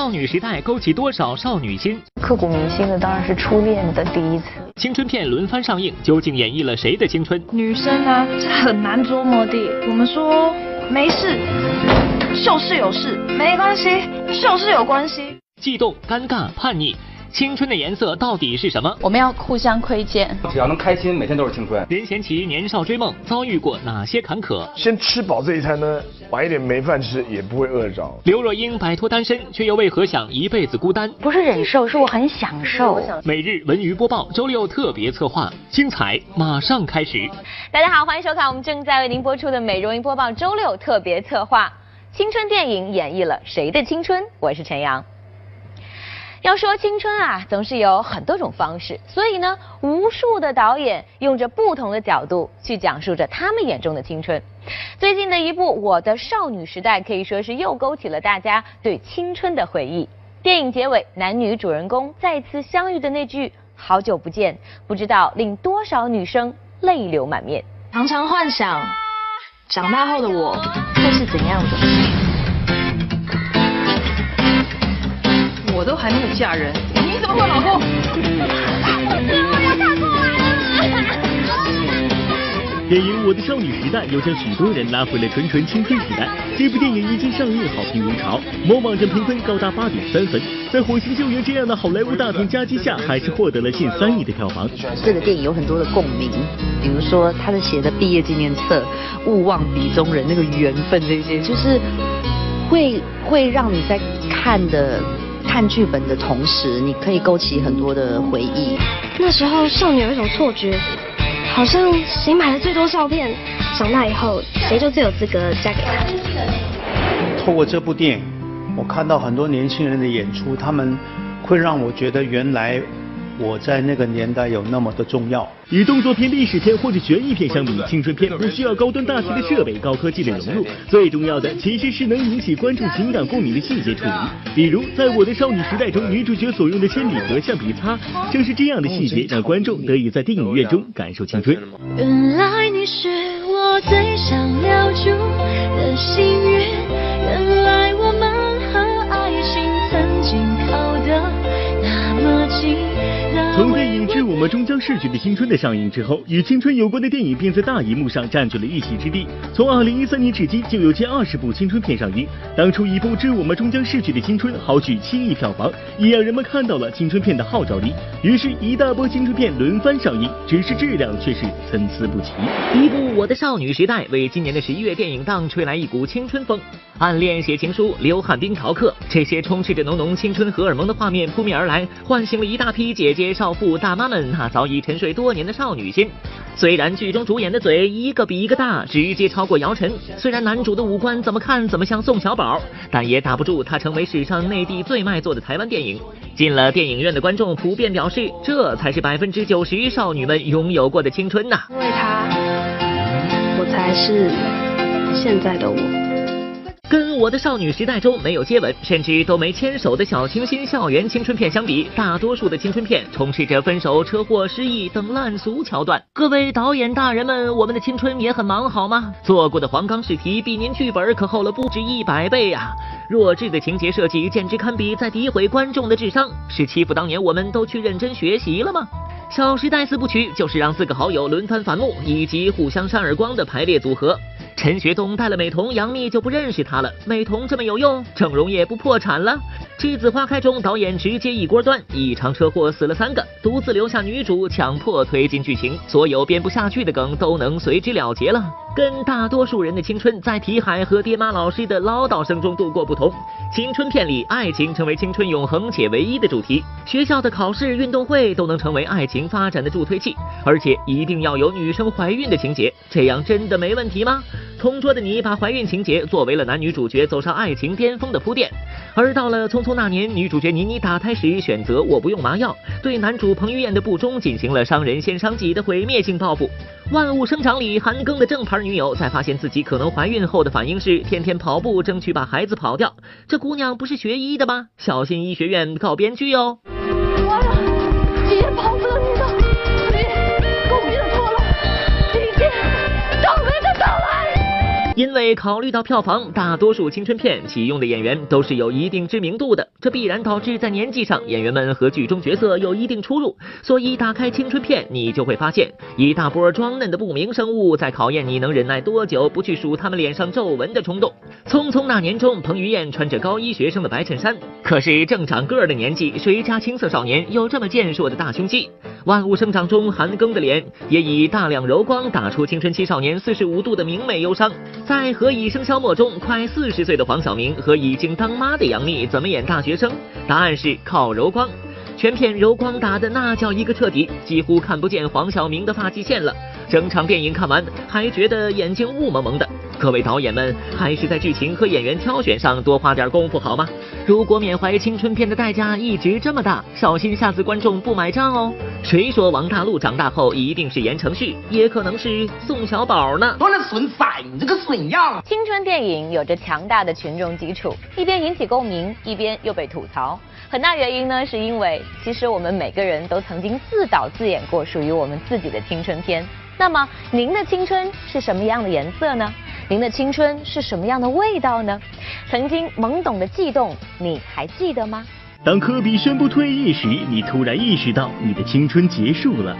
少女时代勾起多少少女心？刻骨铭心的当然是初恋的第一次。青春片轮番上映，究竟演绎了谁的青春？女生啊，这很难捉摸的。我们说没事，就是有事，没关系，就是有关系。悸动、尴尬、叛逆。青春的颜色到底是什么？我们要互相窥见，只要能开心，每天都是青春。任贤齐年少追梦遭遇过哪些坎坷？先吃饱这一餐呢，晚一点没饭吃也不会饿着。刘若英摆脱单身，却又为何想一辈子孤单？不是忍受，是我很享受。每日文娱播报，周六特别策划，精彩马上开始。大家好，欢迎收看我们正在为您播出的美容音播报周六特别策划。青春电影演绎了谁的青春？我是陈阳。要说青春啊，总是有很多种方式，所以呢，无数的导演用着不同的角度去讲述着他们眼中的青春。最近的一部《我的少女时代》可以说是又勾起了大家对青春的回忆。电影结尾，男女主人公再次相遇的那句“好久不见”，不知道令多少女生泪流满面。常常幻想，长大后的我会是怎样的。我都还没有嫁人，你怎么会老公？电影《我的少女时代》又将许多人拉回了纯纯青春时代。这部电影一经上映，好评如潮，某网站评分高达八点三分，在《火星救援》这样的好莱坞大片夹击下，还是获得了近三亿的票房。这个电影有很多的共鸣，比如说他的写的毕业纪念册，勿忘笔中人那个缘分这些，就是会会让你在看的。看剧本的同时，你可以勾起很多的回忆。那时候少女有一种错觉，好像谁买的最多照片，长大以后谁就最有资格嫁给他。透过这部电影，我看到很多年轻人的演出，他们会让我觉得原来。我在那个年代有那么的重要。与动作片、历史片或者悬疑片相比，青春片不需要高端大气的设备、高科技的融入，最重要的其实是能引起观众情感共鸣的细节处理。比如，在我的少女时代中，女主角所用的铅笔盒、橡皮擦，正是这样的细节，让观众得以在电影院中感受青春。原来你是我最想留住的幸运，原来从电影《致我们终将逝去的青春》的上映之后，与青春有关的电影便在大荧幕上占据了一席之地。从二零一三年至今，就有近二十部青春片上映。当初一部《致我们终将逝去的青春》豪取七亿票房，也让人们看到了青春片的号召力。于是，一大波青春片轮番上映，只是质量却是参差不齐。一部《我的少女时代》为今年的十一月电影档吹来一股青春风。暗恋写情书，刘汉斌逃课，这些充斥着浓浓青春荷尔蒙的画面扑面而来，唤醒了一大批姐姐、少妇、大妈们那早已沉睡多年的少女心。虽然剧中主演的嘴一个比一个大，直接超过姚晨；虽然男主的五官怎么看怎么像宋小宝，但也打不住他成为史上内地最卖座的台湾电影。进了电影院的观众普遍表示，这才是百分之九十少女们拥有过的青春呐！因为他，我才是现在的我。跟我的少女时代中没有接吻，甚至都没牵手的小清新校园青春片相比，大多数的青春片充斥着分手、车祸、失忆等烂俗桥段。各位导演大人们，我们的青春也很忙好吗？做过的黄冈试题比您剧本可厚了不止一百倍啊！弱智的情节设计简直堪比在诋毁观众的智商，是欺负当年我们都去认真学习了吗？小时代四部曲就是让四个好友轮番反目以及互相扇耳光的排列组合。陈学冬戴了美瞳，杨幂就不认识他美瞳这么有用，整容也不破产了。《栀子花开》中，导演直接一锅端，一场车祸死了三个，独自留下女主，强迫推进剧情，所有编不下去的梗都能随之了结了。跟大多数人的青春在题海和爹妈老师的唠叨声中度过不同，青春片里爱情成为青春永恒且唯一的主题，学校的考试、运动会都能成为爱情发展的助推器，而且一定要有女生怀孕的情节，这样真的没问题吗？同桌的你把怀孕情节作为了男女主角走上爱情巅峰的铺垫，而到了匆匆那年，女主角倪妮打胎时选择我不用麻药，对男主彭于晏的不忠进行了伤人先伤己的毁灭性报复。万物生长里，韩庚的正牌女友在发现自己可能怀孕后的反应是天天跑步，争取把孩子跑掉。这姑娘不是学医的吗？小心医学院告编剧哦。因为考虑到票房，大多数青春片启用的演员都是有一定知名度的，这必然导致在年纪上演员们和剧中角色有一定出入。所以打开青春片，你就会发现一大波装嫩的不明生物，在考验你能忍耐多久不去数他们脸上皱纹的冲动。匆匆那年中，彭于晏穿着高一学生的白衬衫，可是正长个儿的年纪，谁家青涩少年有这么健硕的大胸肌？万物生长中韩庚的脸，也以大量柔光打出青春期少年四十五度的明媚忧伤。在《何以笙箫默》中，快四十岁的黄晓明和已经当妈的杨幂怎么演大学生？答案是靠柔光。全片柔光打的那叫一个彻底，几乎看不见黄晓明的发际线了。整场电影看完，还觉得眼睛雾蒙蒙的。各位导演们，还是在剧情和演员挑选上多花点功夫好吗？如果缅怀青春片的代价一直这么大，小心下次观众不买账哦。谁说王大陆长大后一定是言承旭，也可能是宋小宝呢？我的孙子，你这个损样！青春电影有着强大的群众基础，一边引起共鸣，一边又被吐槽。很大原因呢，是因为其实我们每个人都曾经自导自演过属于我们自己的青春片。那么，您的青春是什么样的颜色呢？您的青春是什么样的味道呢？曾经懵懂的悸动，你还记得吗？当科比宣布退役时，你突然意识到你的青春结束了。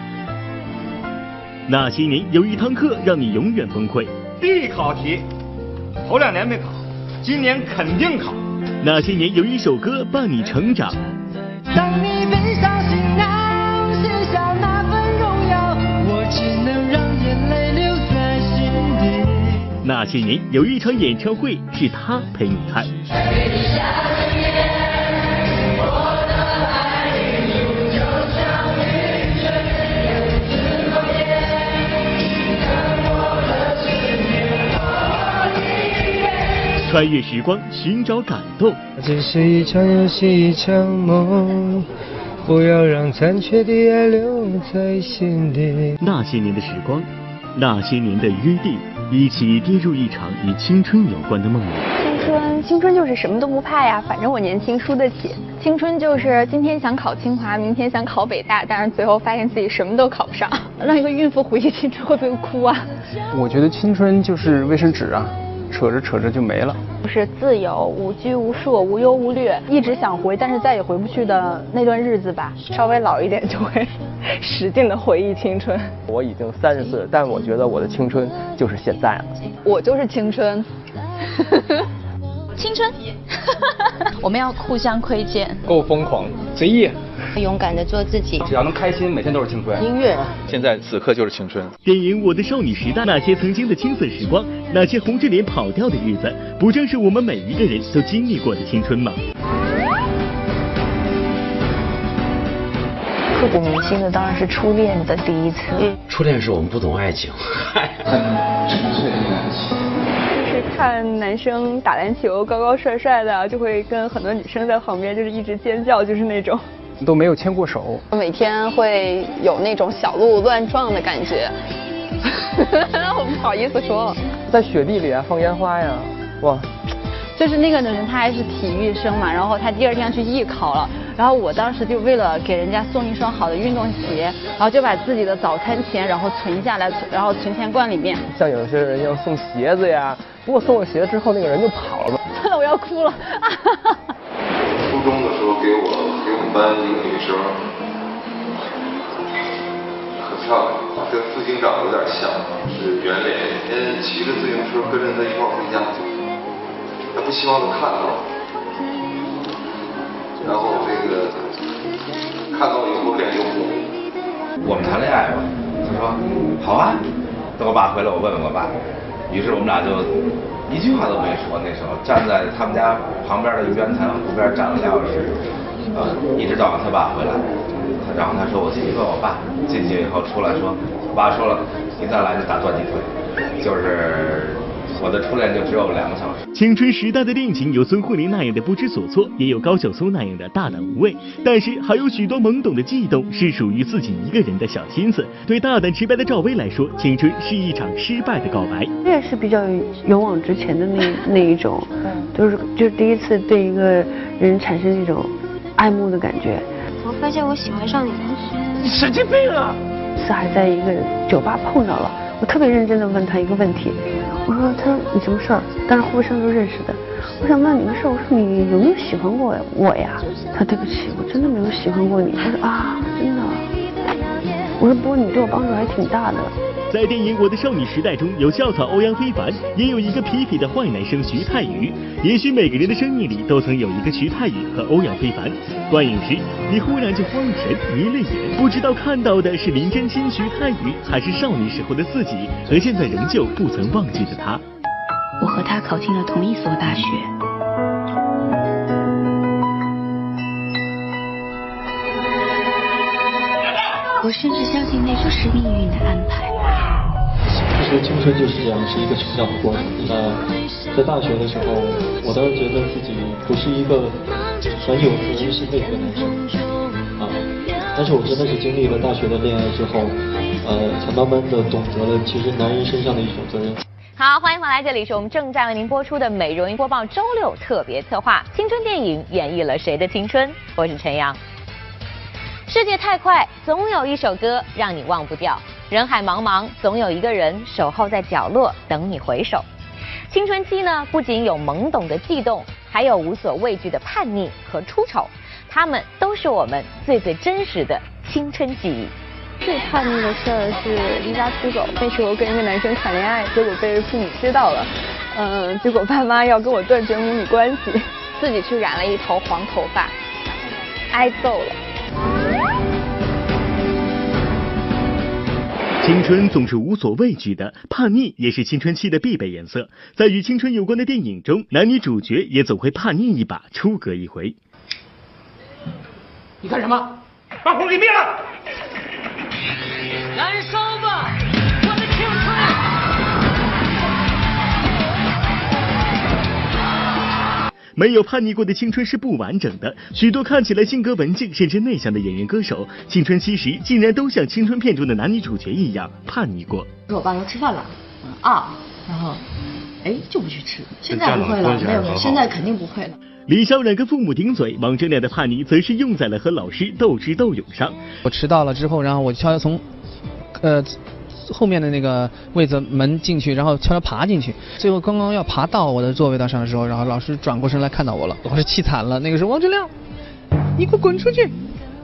那些年有一堂课让你永远崩溃。必考题，头两年没考，今年肯定考。那些年有一首歌伴你成长。当那些年有一场演唱会是他陪你看。穿越时光，寻找感动。这是一场游戏，一场梦，不要让残缺的爱留在心底。那些年的时光，那些年的约定，一起跌入一场与青春有关的梦里。青春，青春就是什么都不怕呀，反正我年轻输得起。青春就是今天想考清华，明天想考北大，但是最后发现自己什么都考不上。让一个孕妇回忆青春，会不会哭啊？我觉得青春就是卫生纸啊。扯着扯着就没了，是自由、无拘无束、无忧无虑，一直想回，但是再也回不去的那段日子吧。稍微老一点就会使劲的回忆青春。我已经三十岁，但我觉得我的青春就是现在了。我就是青春。青春，我们要互相窥见。够疯狂，随意。勇敢的做自己，只要能开心，每天都是青春。音乐，现在此刻就是青春。电影《我的少女时代》，那些曾经的青涩时光，那些红着脸跑调的日子，不正是我们每一个人都经历过的青春吗？刻骨铭心的当然是初恋的第一次。初恋是我们不懂爱情，很纯粹的感情。就是看男生打篮球高高帅帅的，就会跟很多女生在旁边就是一直尖叫，就是那种。都没有牵过手。每天会有那种小鹿乱撞的感觉。我不好意思说。在雪地里啊，放烟花呀，哇！就是那个人，他还是体育生嘛，然后他第二天去艺考了，然后我当时就为了给人家送一双好的运动鞋，然后就把自己的早餐钱然后存下来，然后存钱罐里面。像有些人要送鞋子呀，不过送了鞋之后那个人就跑了。我要哭了。初中的时候给我给我们班一个女生，很漂亮，跟副警长有点像，是圆脸，天天骑着自行车跟着她一块回家。她不希望她看到，然后这个看到以后脸就红。我们谈恋爱吧，他说好啊，等我爸回来我问问我爸。于是我们俩就一句话都没说，那时候站在他们家旁边的圆坛湖边站了俩小时，呃，一直到他爸回来，然后他说我进去问我爸，进去以后出来说，我爸说了，你再来就打断你腿，就是。我的初恋就只有两个小时。青春时代的恋情有孙慧玲那样的不知所措，也有高晓松那样的大胆无畏，但是还有许多懵懂的悸动是属于自己一个人的小心思。对大胆直白的赵薇来说，青春是一场失败的告白。我也是比较勇往直前的那 那一种，就是就是第一次对一个人产生这种爱慕的感觉。我发现我喜欢上你了。你神经病啊！次还在一个酒吧碰到了，我特别认真的问他一个问题。我说他说你什么事儿？当时互相都认识的。我想问你个事儿，我说你有没有喜欢过我呀？他对不起，我真的没有喜欢过你。他说啊，真的。我说不过你对我帮助还挺大的。在电影《我的少女时代》中，有校草欧阳非凡，也有一个痞痞的坏男生徐太宇。也许每个人的生命里都曾有一个徐太宇和欧阳非凡。观影时，你忽然就慌了神，迷了眼，不知道看到的是林真心、徐太宇，还是少女时候的自己和现在仍旧不曾忘记的他。我和他考进了同一所大学。我甚至相信那就是命运的安排。其实青春就是这样，是一个成长的过程。那在大学的时候，我当时觉得自己不是一个很有责任心的一个男生啊，但是我真的是经历了大学的恋爱之后，呃，才慢慢的懂得了其实男人身上的一种责任。好，欢迎回来，这里是我们正在为您播出的《美容音播报》周六特别策划，青春电影演绎了谁的青春？我是陈阳。世界太快，总有一首歌让你忘不掉；人海茫茫，总有一个人守候在角落等你回首。青春期呢，不仅有懵懂的悸动，还有无所畏惧的叛逆和出丑，他们都是我们最最真实的青春记忆。最叛逆的事儿是离家出走，那时候跟一个男生谈恋爱，结果被父母知道了，嗯，结果爸妈要跟我断绝母女关系，自己去染了一头黄头发，挨揍了。青春总是无所畏惧的，叛逆也是青春期的必备颜色。在与青春有关的电影中，男女主角也总会叛逆一把，出格一回。你干什么？把火给灭了！燃烧没有叛逆过的青春是不完整的。许多看起来性格文静甚至内向的演员歌手，青春期时竟然都像青春片中的男女主角一样叛逆过。说我爸说吃饭了，啊，然后，哎就不去吃。现在不会了，没有没有，现在肯定不会了。李小冉跟父母顶嘴，王铮亮的叛逆则是用在了和老师斗智斗勇上。我迟到了之后，然后我悄悄从，呃，后面的那个位子门进去，然后悄悄爬进去。最后刚刚要爬到我的座位道上的时候，然后老师转过身来看到我了，老师气惨了。那个时候王志亮，你给我滚出去！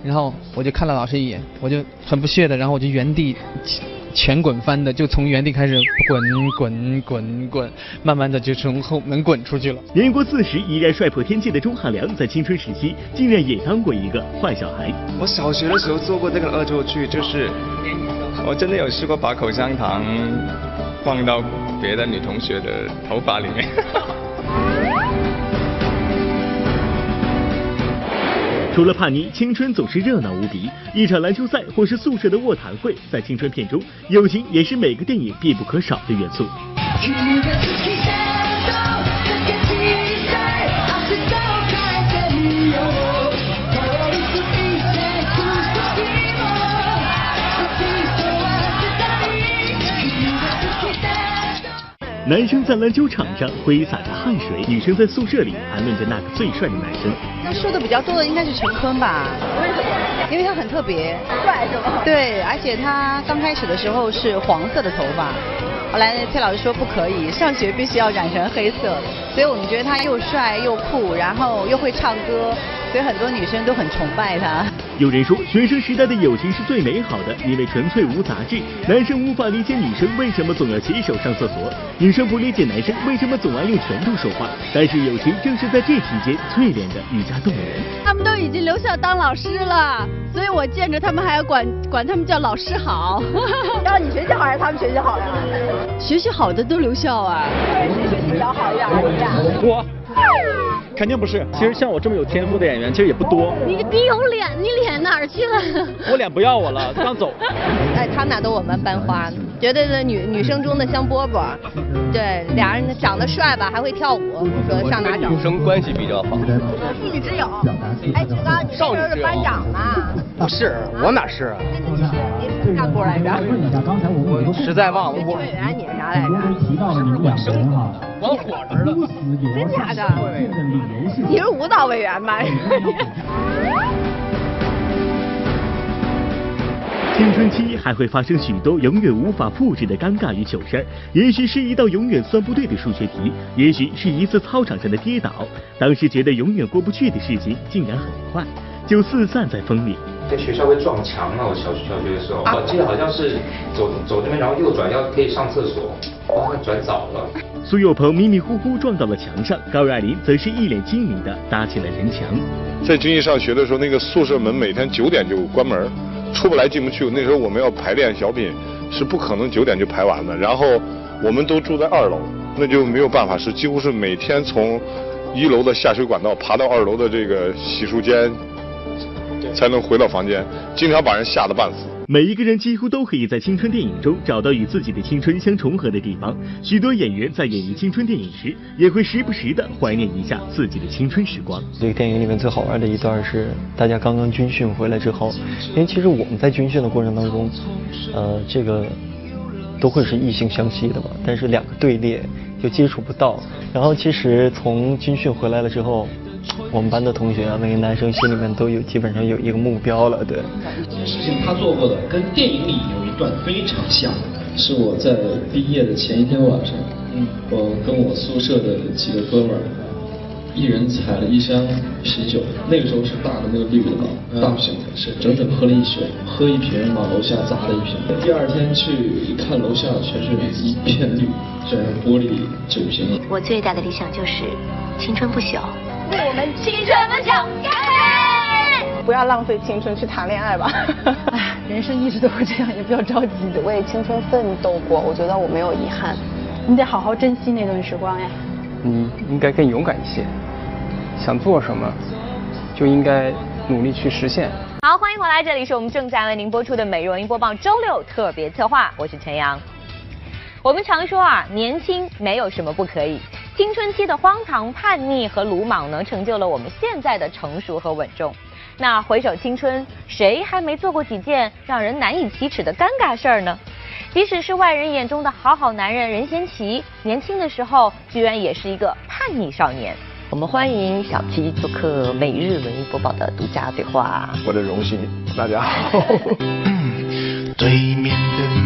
然后我就看了老师一眼，我就很不屑的，然后我就原地。前滚翻的，就从原地开始滚滚滚滚，慢慢的就从后门滚出去了。年过四十依然帅破天际的钟汉良，在青春时期竟然也当过一个坏小孩。我小学的时候做过这个恶作剧，就是我真的有试过把口香糖放到别的女同学的头发里面。除了叛逆，青春总是热闹无比。一场篮球赛或是宿舍的卧谈会，在青春片中，友情也是每个电影必不可少的元素。男生在篮球场上挥洒着汗水，女生在宿舍里谈论着那个最帅的男生。那说的比较多的应该是陈坤吧？为什么？因为他很特别，帅是吗？对，而且他刚开始的时候是黄色的头发，后来蔡老师说不可以，上学必须要染成黑色，所以我们觉得他又帅又酷，然后又会唱歌，所以很多女生都很崇拜他。有人说，学生时代的友情是最美好的，因为纯粹无杂质。男生无法理解女生为什么总要携手上厕所，女生不理解男生为什么总爱用拳头说话。但是友情正是在这期间淬炼的愈加动人。他们都已经留校当老师了，所以我见着他们还要管管他们叫老师好。要你学习好还是他们学习好呀？学习好的都留校啊。谁 学习比较好一点？我。肯定不是。其实像我这么有天赋的演员，其实也不多。你你有脸，你脸哪儿去了？我脸不要我了，刚走。哎，他们俩都我们班花，绝对的女女生中的香饽饽。对，俩人长得帅吧，还会跳舞，说上哪找？女生关系比较好。父女之友。哎，志刚，你这是班长啊？不是，我哪是啊？你是干部来着？我实在忘了。委员，你是啥来着？我生活，玩火似的。真假的？你是舞蹈委员吧？青春期还会发生许多永远无法复制的尴尬与糗事儿，也许是一道永远算不对的数学题，也许是一次操场上的跌倒。当时觉得永远过不去的事情，竟然很快就四散在风里。在学校会撞墙啊！我小学小学的时候，我记得好像是走走这边，然后右转要可以上厕所，哇，转早了。苏有朋迷迷糊糊撞到了墙上，高冉林则是一脸精明的搭起了人墙。在军艺上学的时候，那个宿舍门每天九点就关门，出不来进不去。那时候我们要排练小品，是不可能九点就排完的。然后我们都住在二楼，那就没有办法，是几乎是每天从一楼的下水管道爬到二楼的这个洗漱间。才能回到房间，经常把人吓得半死。每一个人几乎都可以在青春电影中找到与自己的青春相重合的地方。许多演员在演绎青春电影时，也会时不时的怀念一下自己的青春时光。这个电影里面最好玩的一段是，大家刚刚军训回来之后，因为其实我们在军训的过程当中，呃，这个都会是异性相吸的嘛，但是两个队列又接触不到。然后其实从军训回来了之后。我们班的同学啊，每个男生心里面都有基本上有一个目标了，对。实际上他做过的跟电影里有一段非常像，是我在毕业的前一天晚上，嗯，我跟我宿舍的几个哥们儿，一人采了一箱啤酒，那个时候是大的那个绿的嘛，大瓶的，是整整喝了一宿，喝一瓶往楼下砸了一瓶。第二天去一看，楼下全是一片绿，全是玻璃酒瓶。我最大的理想就是青春不朽。为我们青春梦想干杯！不要浪费青春去谈恋爱吧。哎，人生一直都是这样，也不要着急。为青春奋斗过，我觉得我没有遗憾。你得好好珍惜那段时光呀。你应该更勇敢一些，想做什么就应该努力去实现。好，欢迎回来，这里是我们正在为您播出的《美容音播报》周六特别策划，我是陈阳。我们常说啊，年轻没有什么不可以。青春期的荒唐、叛逆和鲁莽，呢成就了我们现在的成熟和稳重。那回首青春，谁还没做过几件让人难以启齿的尴尬事儿呢？即使是外人眼中的好好男人任贤齐，年轻的时候居然也是一个叛逆少年。我们欢迎小七做客每日文艺播报的独家对话。我的荣幸，大家好。对面的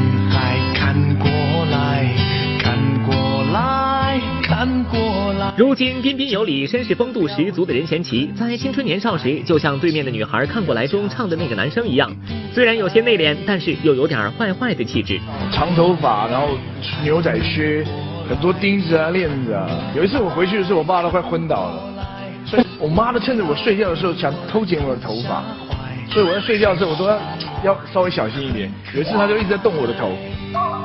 如今彬彬有礼、绅士风度十足的任贤齐，在青春年少时，就像对面的女孩看过来中唱的那个男生一样，虽然有些内敛，但是又有点坏坏的气质。长头发，然后牛仔靴，很多钉子啊、链子啊。有一次我回去的时候，我爸都快昏倒了，所以我妈都趁着我睡觉的时候想偷剪我的头发，所以我在睡觉的时候我都要要稍微小心一点。有一次他就一直在动我的头，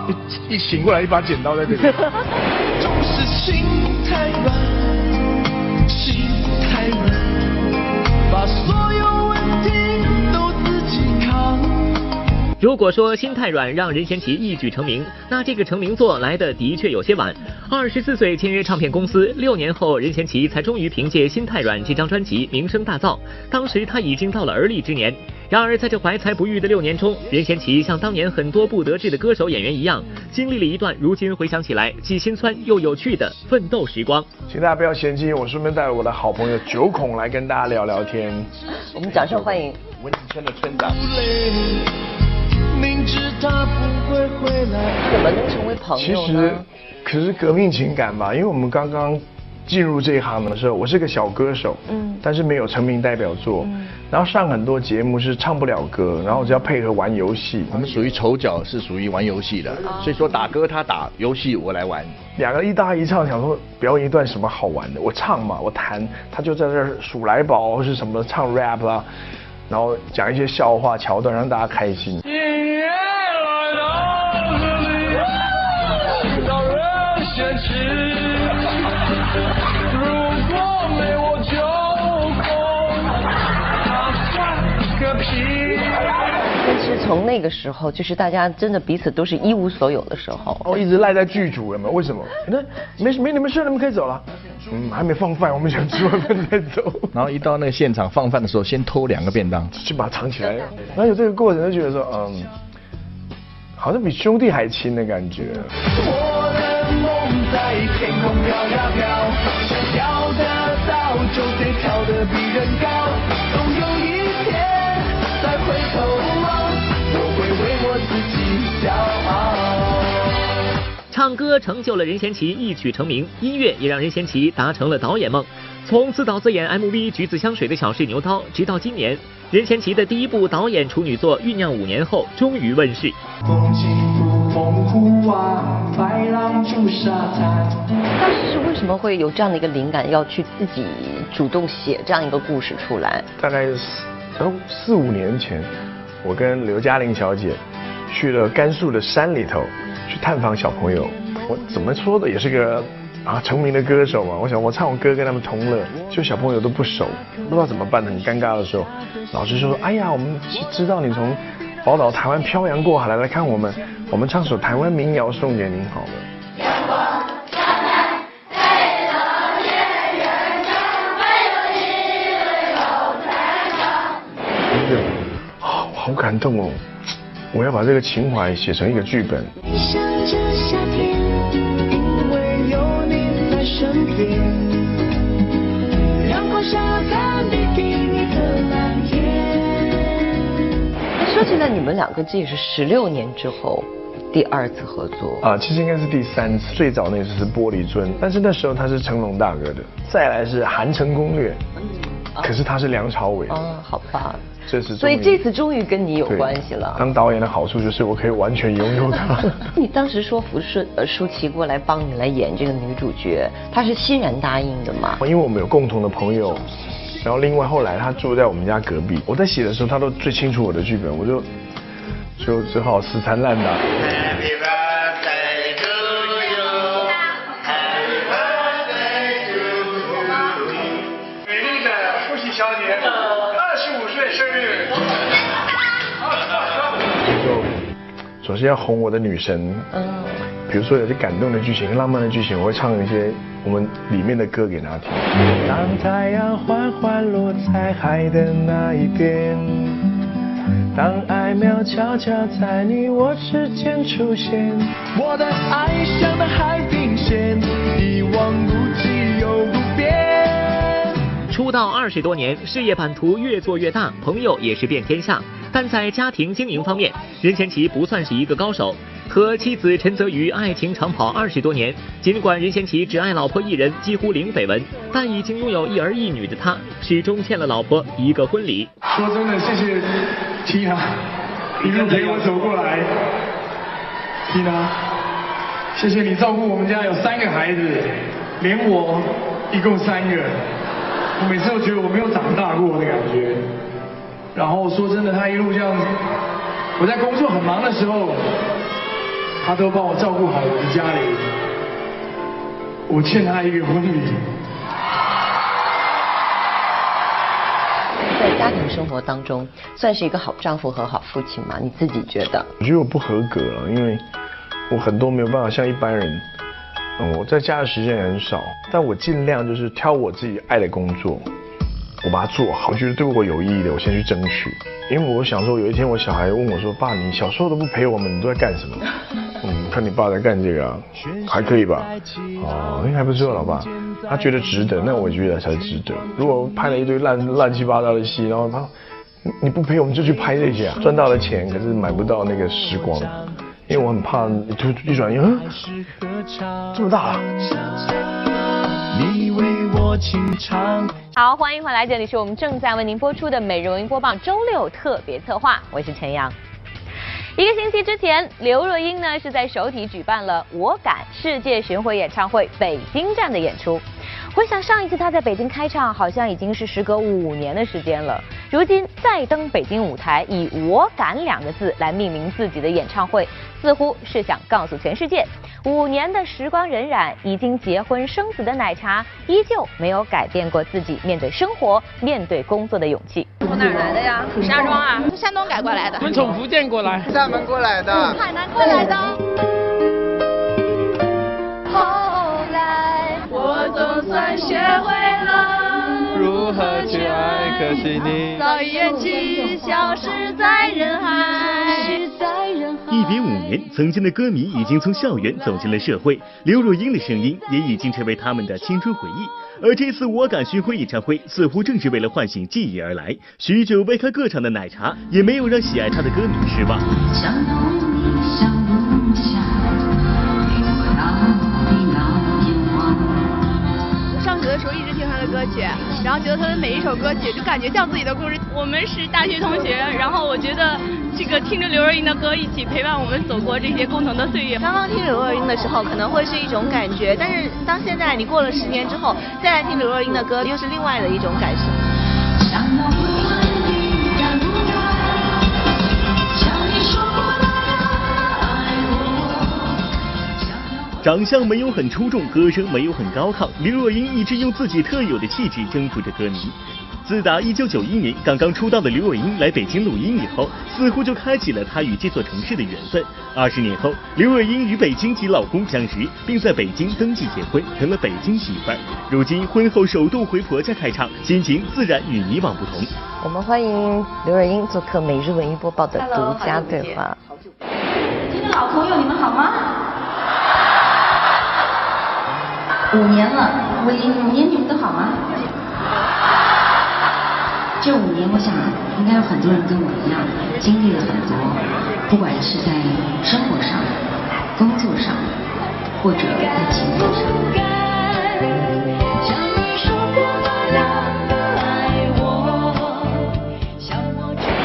一一醒过来一把剪刀在这里。总是心太软，如果说心太软让任贤齐一举成名，那这个成名作来的的确有些晚。二十四岁签约唱片公司，六年后任贤齐才终于凭借《心太软》这张专辑名声大噪。当时他已经到了而立之年。然而在这怀才不遇的六年中，任贤齐像当年很多不得志的歌手演员一样，经历了一段如今回想起来既心酸又有趣的奋斗时光。请大家不要嫌弃我，顺便带了我的好朋友九孔来跟大家聊聊天。我们掌声欢迎文艺圈的村长。明知他不会回来。怎么能成为朋友其？实，可是革命情感吧，因为我们刚刚进入这一行的时候，我是个小歌手，嗯，但是没有成名代表作，然后上很多节目是唱不了歌，然后只要配合玩游戏。我们属于丑角，是属于玩游戏的，所以说打歌他打，游戏我来玩。两个一搭一唱，想说表演一段什么好玩的，我唱嘛，我弹，他就在这儿数来宝或是什么唱 rap 啊，然后讲一些笑话桥段，让大家开心。到从那个时候，就是大家真的彼此都是一无所有的时候。哦一直赖在剧组，了嘛？为什么？那没没你们事，你们可以走了。嗯，还没放饭，我们想吃完饭再走。然后一到那个现场放饭的时候，先偷两个便当，就把它藏起来。然后有这个过程，就觉得说，嗯，好像比兄弟还亲的感觉。在天空飘呀飘想要得到就得跳得比人高总有一天再回头望我会为我自己骄傲唱歌成就了任贤齐一曲成名音乐也让任贤齐达成了导演梦。从自导自演 mv 橘子香水的小试牛刀直到今年任贤齐的第一部导演处女作酝酿五年后终于问世。风景风起伏，风呼啊，白浪逐沙滩。当时是为什么会有这样的一个灵感，要去自己主动写这样一个故事出来？大概是四五年前，我跟刘嘉玲小姐去了甘肃的山里头去探访小朋友。我怎么说的也是个啊成名的歌手嘛。我想我唱我歌跟他们同乐，就小朋友都不熟，不知道怎么办，很尴尬的时候，老师就说：“哎呀，我们知道你从宝岛台湾漂洋过海来来看我们，我们唱首台湾民谣送给您好了。”啊，我好感动哦！我要把这个情怀写成一个剧本。说起来，你们两个这也是十六年之后第二次合作啊，其实应该是第三次。最早那次是《玻璃樽》，但是那时候他是成龙大哥的。再来是《韩城攻略》，可是他是梁朝伟。哦，好吧。这是所以这次终于跟你有关系了。当导演的好处就是我可以完全拥有他。你当时说服舒呃舒淇过来帮你来演这个女主角，她是欣然答应的吗？因为我们有共同的朋友，然后另外后来他住在我们家隔壁，我在写的时候他都最清楚我的剧本，我就就只好死缠烂打。美丽的小姐，二十五岁生日。就首先要哄我的女神，嗯，比如说有些感动的剧情、浪漫的剧情，我会唱一些我们里面的歌给大家听。当太阳缓缓落在海的那一边，当爱苗悄悄在你我之间出现，我的爱像那海平线，一望无际又不变。出道二十多年，事业版图越做越大，朋友也是遍天下。但在家庭经营方面，任贤齐不算是一个高手。和妻子陈泽瑜爱情长跑二十多年，尽管任贤齐只爱老婆一人，几乎零绯闻，但已经拥有一儿一女的他，始终欠了老婆一个婚礼。说真的，谢谢缇娜，一路陪我走过来。缇娜，谢谢你照顾我们家有三个孩子，连我一共三个。我每次都觉得我没有长大过的感觉。然后说真的，他一路这样，我在工作很忙的时候，他都帮我照顾好我的家里。我欠他一个婚礼。在家庭生活当中，算是一个好丈夫和好父亲吗？你自己觉得？我觉得我不合格了，因为我很多没有办法像一般人。我在家的时间也很少，但我尽量就是挑我自己爱的工作，我把它做好，觉得对我有意义的，我先去争取。因为我想说，有一天我小孩问我说：“爸，你小时候都不陪我们，你都在干什么？” 嗯，看你爸在干这个，啊，还可以吧？哦，应该还不错，老爸。他觉得值得，那我觉得才值得。如果拍了一堆烂乱七八糟的戏，然后他你不陪我们就去拍这些，赚到了钱，可是买不到那个时光。因为我很怕你突一转眼，嗯，这么大了。好，欢迎回来，这里是我们正在为您播出的《美容音播报》周六特别策划，我是陈阳。一个星期之前，刘若英呢是在首体举办了《我敢》世界巡回演唱会北京站的演出。回想上一次他在北京开唱，好像已经是时隔五年的时间了。如今再登北京舞台，以“我敢”两个字来命名自己的演唱会，似乎是想告诉全世界，五年的时光荏苒，已经结婚生子的奶茶，依旧没有改变过自己面对生活、面对工作的勇气。从哪儿来的呀？石家庄啊，从山东改过来的。我们从福建过来，厦门过来的，海南过来的。总算学会了如何去爱，可惜你早已远去，消失在人海。一别五年，曾经的歌迷已经从校园走进了社会，刘若英的声音也已经成为他们的青春回忆。而这次我敢巡回演唱会，似乎正是为了唤醒记忆而来。许久未开歌场的奶茶，也没有让喜爱她的歌迷失望。想不你想一直听他的歌曲，然后觉得他的每一首歌曲就感觉像自己的故事。我们是大学同学，然后我觉得这个听着刘若英的歌，一起陪伴我们走过这些共同的岁月。刚刚听刘若英的时候，可能会是一种感觉，但是当现在你过了十年之后，再来听刘若英的歌，又是另外的一种感受。长相没有很出众，歌声没有很高亢，刘若英一直用自己特有的气质征服着歌迷。自打1991年刚刚出道的刘若英来北京录音以后，似乎就开启了她与这座城市的缘分。二十年后，刘若英与北京籍老公相识，并在北京登记结婚，成了北京媳妇儿。如今婚后首度回婆家开唱，心情自然与以往不同。我们欢迎刘若英做客每日文艺播报的独家对话。今天老朋友，你们好吗？五年了，我五年你们都好吗？这五年，我想应该有很多人跟我一样，经历了很多，不管是在生活上、工作上，或者在情感上。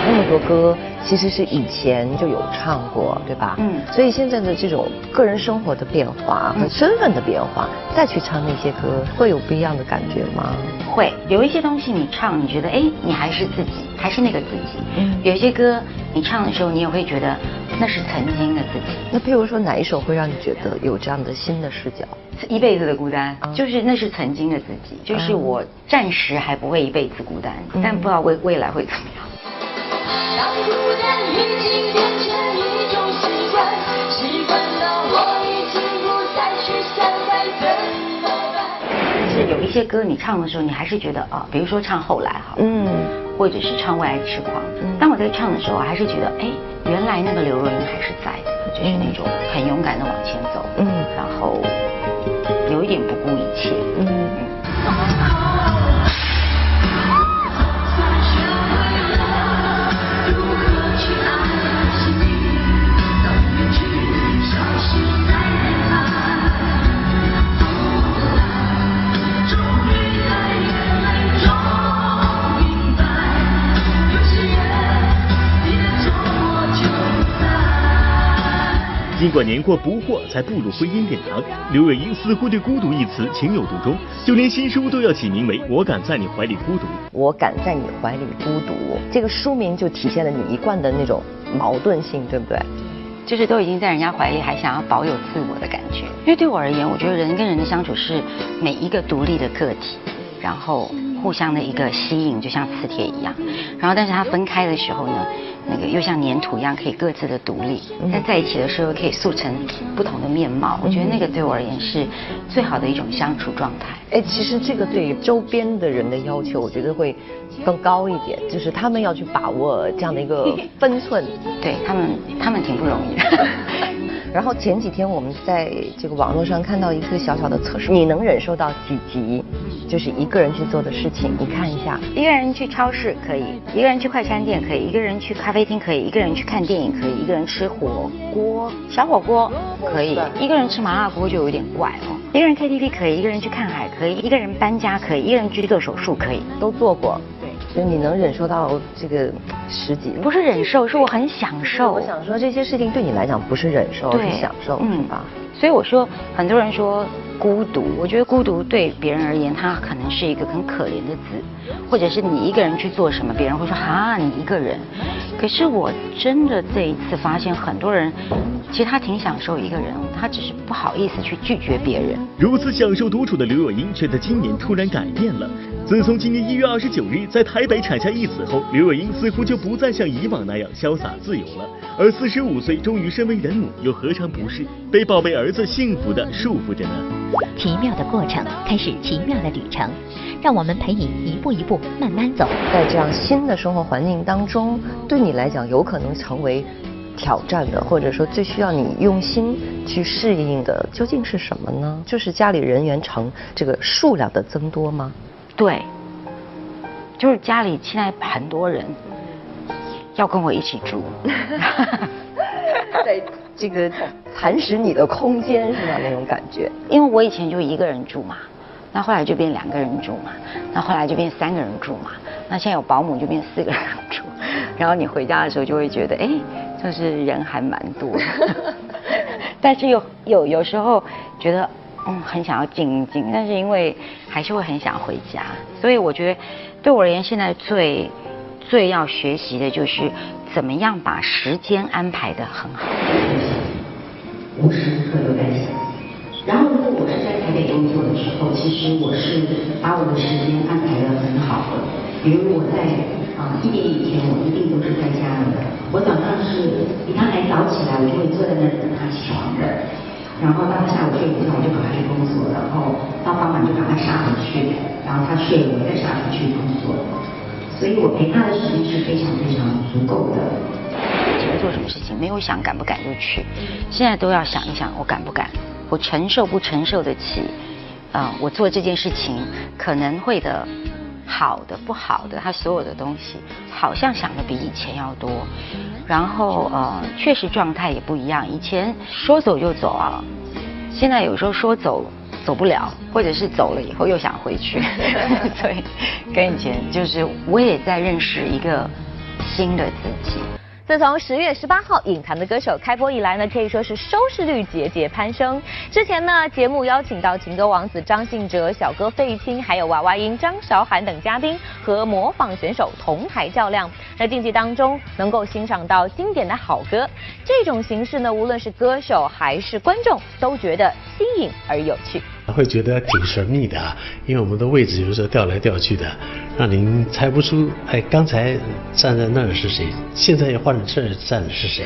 那么多歌。其实是以前就有唱过，对吧？嗯。所以现在的这种个人生活的变化和身份的变化，再去唱那些歌，会有不一样的感觉吗？会，有一些东西你唱，你觉得哎，你还是自己，还是那个自己。嗯。有一些歌你唱的时候，你也会觉得那是曾经的自己。那譬如说哪一首会让你觉得有这样的新的视角？一辈子的孤单，就是那是曾经的自己，就是我暂时还不会一辈子孤单，但不知道未未来会怎么样。有一些歌你唱的时候，你还是觉得啊，比如说唱后来哈，嗯，或者是唱为爱痴狂，当我在唱的时候，我还是觉得，哎，原来那个刘若英还是在的，就是那种很勇敢的往前走，嗯，然后有一点不顾一切，嗯。尽管年过不惑才步入婚姻殿堂，刘若英似乎对孤独一词情有独钟，就连新书都要起名为《我敢在你怀里孤独》。我敢在你怀里孤独，这个书名就体现了你一贯的那种矛盾性，对不对？就是都已经在人家怀里，还想要保有自我的感觉。因为对我而言，我觉得人跟人的相处是每一个独立的个体，然后互相的一个吸引，就像磁铁一样。然后，但是它分开的时候呢？那个又像粘土一样，可以各自的独立，但在一起的时候可以塑成不同的面貌。我觉得那个对我而言是最好的一种相处状态。哎，其实这个对于周边的人的要求，我觉得会更高一点，就是他们要去把握这样的一个分寸。对他们，他们挺不容易。然后前几天我们在这个网络上看到一个小小的测试，你能忍受到几级？就是一个人去做的事情，你看一下，一个人去超市可以，一个人去快餐店可以，一个人去咖啡厅可以，一个人去看电影可以，一个人吃火锅小火锅可以，一个人吃麻辣锅就有点怪哦。一个人 KTV 可以，一个人去看海可以，一个人搬家可以，一个人去做手术可以，都做过。就你能忍受到这个十几？不是忍受，是我很享受。我想说这些事情对你来讲不是忍受，是享受，是吧？所以我说，很多人说孤独，我觉得孤独对别人而言，它可能是一个很可怜的字，或者是你一个人去做什么，别人会说啊，你一个人。可是我真的这一次发现，很多人其实他挺享受一个人，他只是不好意思去拒绝别人。如此享受独处的刘若英，却在今年突然改变了。自从今年一月二十九日在台北产下一子后，刘若英似乎就不再像以往那样潇洒自由了。而四十五岁终于身为人母，又何尝不是被宝贝儿子幸福的束缚着呢？奇妙的过程开始奇妙的旅程，让我们陪你一步一步慢慢走。在这样新的生活环境当中，对你来讲有可能成为挑战的，或者说最需要你用心去适应的，究竟是什么呢？就是家里人员成这个数量的增多吗？对，就是家里现在很多人要跟我一起住，在这个蚕食你的空间是吧？那种感觉。因为我以前就一个人住嘛，那后来就变两个人住嘛，那后来就变三个人住嘛，那现在有保姆就变四个人住，然后你回家的时候就会觉得，哎，就是人还蛮多，但是有有有时候觉得，很想要静一静，但是因为还是会很想回家，所以我觉得对我而言，现在最最要学习的就是怎么样把时间安排的很好。无时无刻都在想。然后，如果我是在台北工作的时候，其实我是把我的时间安排的很好的。比如我在啊一年以前，我一定都是在家里的。我早上是比他还早起来，我就会坐在那儿等他起床的。然后到他下午睡午觉，我就赶快去工作。然后到傍晚就赶快杀回去。然后他睡了，我再杀回去工作。所以我陪他的时间是非常非常足够的。做什么事情没有想敢不敢就去，现在都要想一想我敢不敢，我承受不承受得起，啊，我做这件事情可能会的，好的不好的，他所有的东西好像想的比以前要多，然后呃确实状态也不一样，以前说走就走啊，现在有时候说走走不了，或者是走了以后又想回去，所以，跟以前就是我也在认识一个新的自己。自从十月十八号《隐藏的歌手》开播以来呢，可以说是收视率节节攀升。之前呢，节目邀请到情歌王子张信哲、小哥费玉清，还有娃娃音张韶涵等嘉宾和模仿选手同台较量。在竞技当中，能够欣赏到经典的好歌，这种形式呢，无论是歌手还是观众，都觉得新颖而有趣。会觉得挺神秘的啊，因为我们的位置有时候调来调去的，让您猜不出，哎，刚才站在那儿是谁，现在要换这儿站的是谁。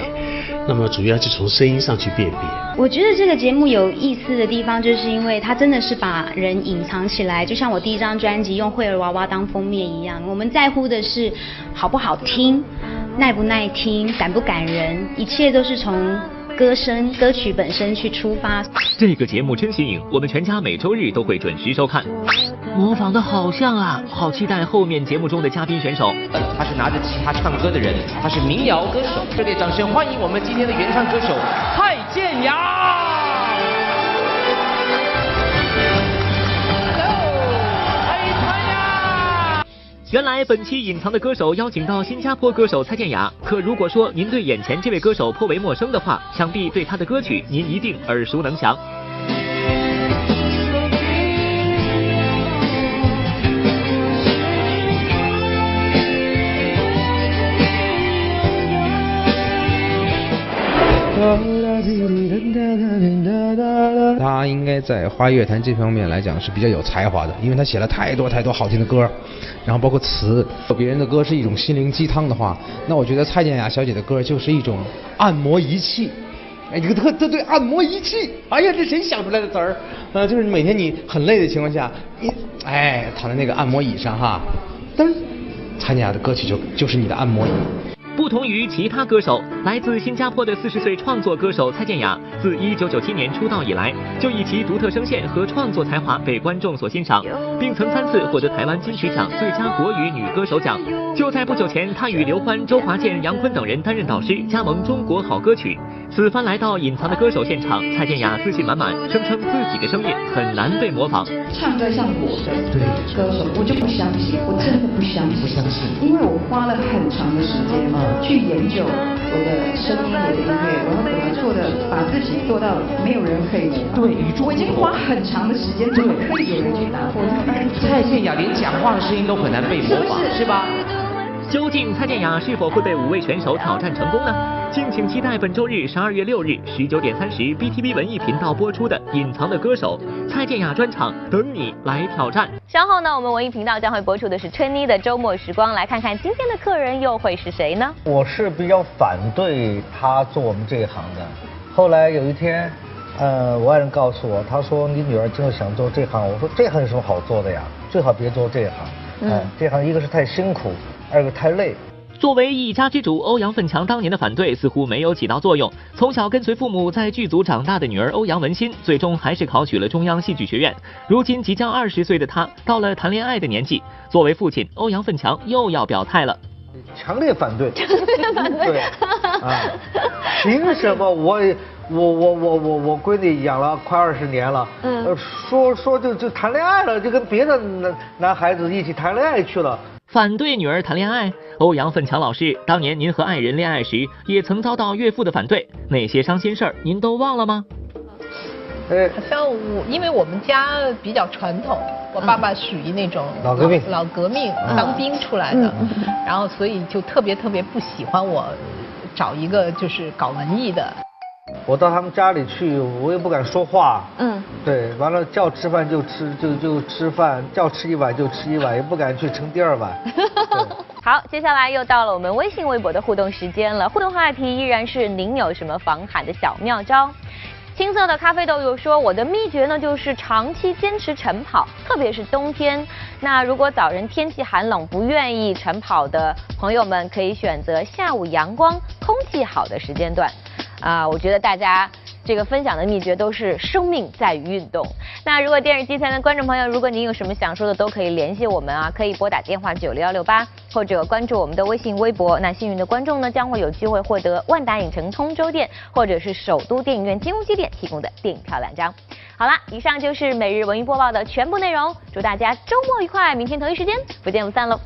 那么主要就从声音上去辨别。我觉得这个节目有意思的地方，就是因为它真的是把人隐藏起来，就像我第一张专辑用惠儿娃娃当封面一样。我们在乎的是好不好听，耐不耐听，感不感人，一切都是从。歌声、歌曲本身去出发，这个节目真新颖，我们全家每周日都会准时收看。模仿的好像啊，好期待后面节目中的嘉宾选手。他是拿着吉他唱歌的人，他是民谣歌手。热烈掌声欢迎我们今天的原唱歌手蔡健雅。原来本期隐藏的歌手邀请到新加坡歌手蔡健雅，可如果说您对眼前这位歌手颇为陌生的话，想必对他的歌曲您一定耳熟能详。他应该在华语乐坛这方面来讲是比较有才华的，因为他写了太多太多好听的歌，然后包括词。别人的歌是一种心灵鸡汤的话，那我觉得蔡健雅小姐的歌就是一种按摩仪器。哎，这个特特对按摩仪器，哎呀，这谁想出来的词儿？呃，就是每天你很累的情况下，你哎躺在那个按摩椅上哈，噔，蔡健雅的歌曲就就是你的按摩椅。不同于其他歌手，来自新加坡的四十岁创作歌手蔡健雅，自一九九七年出道以来，就以其独特声线和创作才华被观众所欣赏，并曾三次获得台湾金曲奖最佳国语女歌手奖。就在不久前，她与刘欢、周华健、杨坤等人担任导师，加盟中国好歌曲。此番来到隐藏的歌手现场，蔡健雅自信满满，声称自己的声音很难被模仿。唱歌像我的歌手，我就不相信，我真的不相信，不相信，因为我花了很长的时间去研究我的声音，我的音乐，我要怎么做的，把自己做到没有人可以。对，我已经花很长的时间，怎么可以有人去打破？蔡健雅连讲话的声音都很难被模仿，是吧？究竟蔡健雅是否会被五位选手挑战成功呢？敬请期待本周日十二月六日十九点三十 BTV 文艺频道播出的《隐藏的歌手》蔡健雅专场，等你来挑战。稍后呢，我们文艺频道将会播出的是春妮的周末时光，来看看今天的客人又会是谁呢？我是比较反对他做我们这一行的。后来有一天，呃，我爱人告诉我，他说你女儿真的想做这行，我说这行有什么好做的呀？最好别做这行。嗯，这行一个是太辛苦。二个太累。作为一家之主，欧阳奋强当年的反对似乎没有起到作用。从小跟随父母在剧组长大的女儿欧阳文心，最终还是考取了中央戏剧学院。如今即将二十岁的她，到了谈恋爱的年纪，作为父亲，欧阳奋强又要表态了。强烈反对。强烈反对。对。啊！凭什么我我我我我我闺女养了快二十年了，嗯呃说说就就谈恋爱了，就跟别的男男孩子一起谈恋爱去了。反对女儿谈恋爱，欧阳奋强老师，当年您和爱人恋爱时，也曾遭到岳父的反对，那些伤心事儿您都忘了吗？好像我，因为我们家比较传统，我爸爸属于那种老革命。老革命嗯当兵出来的，然后所以就特别特别不喜欢我找一个就是搞文艺的。我到他们家里去，我也不敢说话。嗯，对，完了叫吃饭就吃就就吃饭，叫吃一碗就吃一碗，也不敢去盛第二碗。好，接下来又到了我们微信、微博的互动时间了。互动话题依然是您有什么防寒的小妙招？青色的咖啡豆又说，我的秘诀呢就是长期坚持晨跑，特别是冬天。那如果早晨天气寒冷，不愿意晨跑的朋友们，可以选择下午阳光、空气好的时间段。啊，我觉得大家这个分享的秘诀都是生命在于运动。那如果电视机前的观众朋友，如果您有什么想说的，都可以联系我们啊，可以拨打电话九六幺六八，或者关注我们的微信、微博。那幸运的观众呢，将会有机会获得万达影城通州店或者是首都电影院金融街店提供的电影票两张。好啦，以上就是每日文娱播报的全部内容，祝大家周末愉快，明天同一时间不见不散喽。